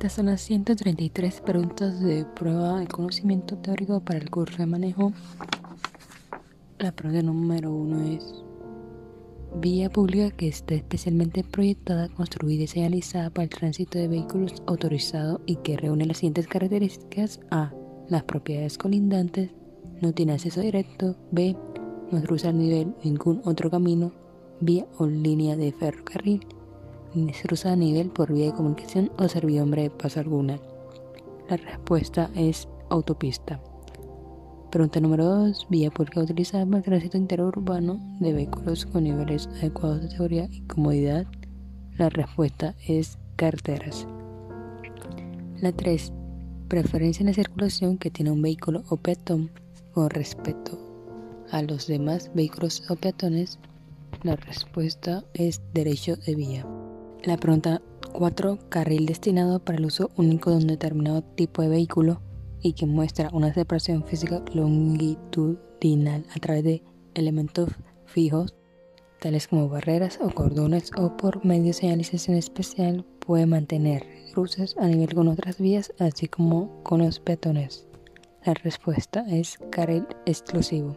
Estas son las 133 preguntas de prueba de conocimiento teórico para el curso de manejo. La pregunta número uno es vía pública que está especialmente proyectada, construida y señalizada para el tránsito de vehículos autorizado y que reúne las siguientes características. A. Las propiedades colindantes. No tiene acceso directo. B. No cruza a nivel ningún otro camino, vía o línea de ferrocarril. Ni se cruza a nivel por vía de comunicación o servidumbre de paso alguna. La respuesta es autopista. Pregunta número 2. Vía pública utilizada para el tránsito interurbano de vehículos con niveles adecuados de seguridad y comodidad. La respuesta es carteras. La 3. Preferencia en la circulación que tiene un vehículo o peatón con respecto a los demás vehículos o peatones. La respuesta es derecho de vía. La pregunta 4. Carril destinado para el uso único de un determinado tipo de vehículo y que muestra una separación física longitudinal a través de elementos fijos, tales como barreras o cordones o por medio de señalización especial, puede mantener cruces a nivel con otras vías, así como con los peatones. La respuesta es carril exclusivo.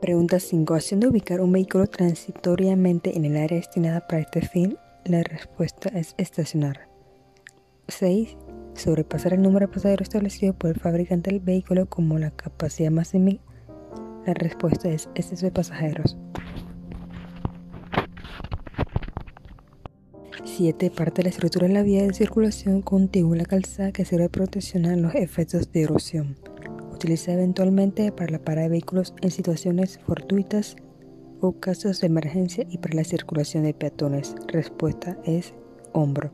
Pregunta 5. Haciendo ubicar un vehículo transitoriamente en el área destinada para este fin, la respuesta es estacionar. 6 sobrepasar el número de pasajeros establecido por el fabricante del vehículo como la capacidad máxima? La respuesta es exceso de pasajeros. 7. Parte de la estructura de la vía de circulación contigua a la calzada que sirve de protección a los efectos de erosión. Utiliza eventualmente para la parada de vehículos en situaciones fortuitas o casos de emergencia y para la circulación de peatones. Respuesta es hombro.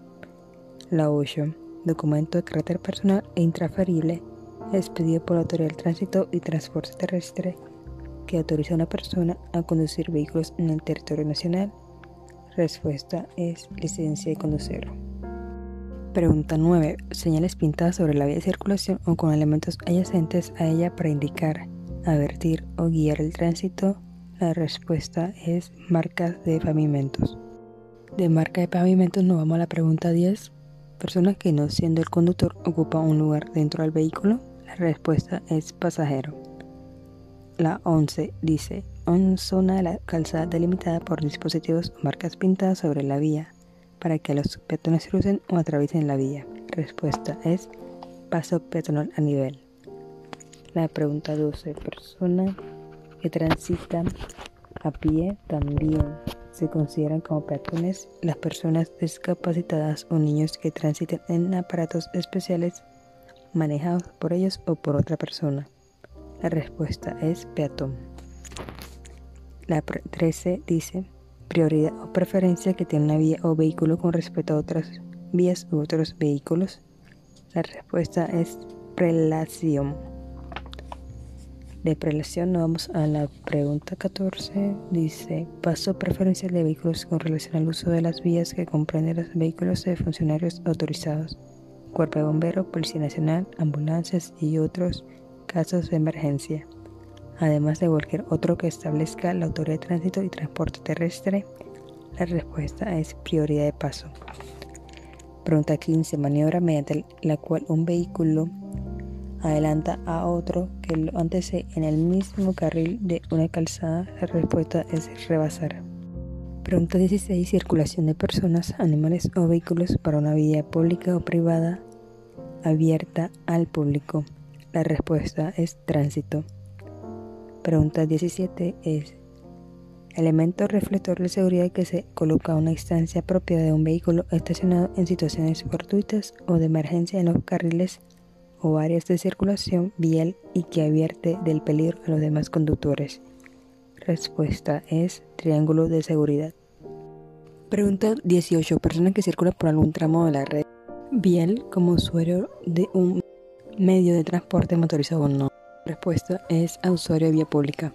La 8 documento de carácter personal e intransferible expedido por la Autoridad del Tránsito y Transporte Terrestre que autoriza a una persona a conducir vehículos en el territorio nacional. Respuesta es licencia de conducir. Pregunta 9. Señales pintadas sobre la vía de circulación o con elementos adyacentes a ella para indicar, advertir o guiar el tránsito. La respuesta es marcas de pavimentos. De marca de pavimentos nos vamos a la pregunta 10 persona que no siendo el conductor ocupa un lugar dentro del vehículo? La respuesta es pasajero. La 11 dice, en zona de la calzada delimitada por dispositivos o marcas pintadas sobre la vía para que los peatones crucen o atraviesen la vía. Respuesta es paso peatonal a nivel. La pregunta 12, persona que transita a pie también se consideran como peatones las personas discapacitadas o niños que transiten en aparatos especiales manejados por ellos o por otra persona. La respuesta es peatón. La 13 dice prioridad o preferencia que tiene una vía o vehículo con respecto a otras vías u otros vehículos. La respuesta es prelación. De prelación nos vamos a la pregunta 14. Dice, paso preferencial de vehículos con relación al uso de las vías que comprenden los vehículos de funcionarios autorizados, cuerpo de bombero, policía nacional, ambulancias y otros casos de emergencia. Además de cualquier otro que establezca la autoridad de tránsito y transporte terrestre, la respuesta es prioridad de paso. Pregunta 15. Maniobra mediante la cual un vehículo adelanta a otro que lo antecede en el mismo carril de una calzada, la respuesta es rebasar. Pregunta 16. Circulación de personas, animales o vehículos para una vía pública o privada abierta al público. La respuesta es tránsito. Pregunta 17 es elemento reflector de seguridad que se coloca a una distancia propia de un vehículo estacionado en situaciones fortuitas o de emergencia en los carriles o áreas de circulación vial y que advierte del peligro a los demás conductores? Respuesta es triángulo de seguridad. Pregunta 18. Persona que circula por algún tramo de la red vial como usuario de un medio de transporte motorizado o no. Respuesta es usuario de vía pública.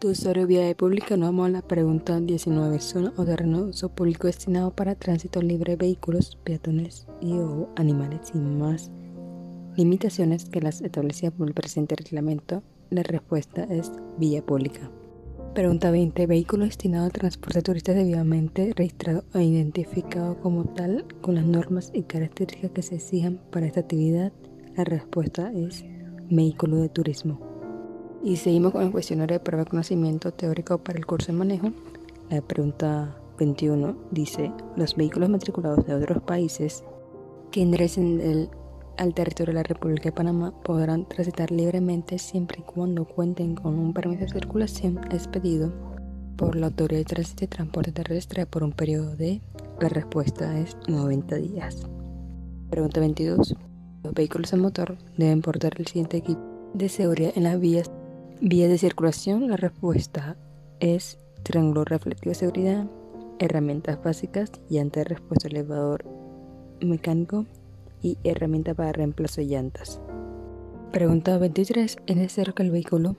De usuario de vía pública nos vamos a la pregunta 19. Zona o terreno uso público destinado para tránsito libre de vehículos, peatones y o animales sin más limitaciones que las establecidas por el presente reglamento, la respuesta es vía pública. Pregunta 20. Vehículo destinado al transporte de turistas debidamente registrado e identificado como tal con las normas y características que se exijan para esta actividad. La respuesta es vehículo de turismo. Y seguimos con el cuestionario de prueba de conocimiento teórico para el curso de manejo. La pregunta 21 dice, los vehículos matriculados de otros países que ingresen al territorio de la República de Panamá podrán transitar libremente siempre y cuando cuenten con un permiso de circulación expedido por la Autoridad de Tránsito y Transporte Terrestre por un periodo de... La respuesta es 90 días. Pregunta 22. Los vehículos a motor deben portar el siguiente equipo de seguridad en las vías Vías de circulación, la respuesta es triángulo reflectivo de seguridad, herramientas básicas, llanta de respuesta elevador mecánico y herramienta para reemplazo de llantas. Pregunta 23. ¿Es necesario que el vehículo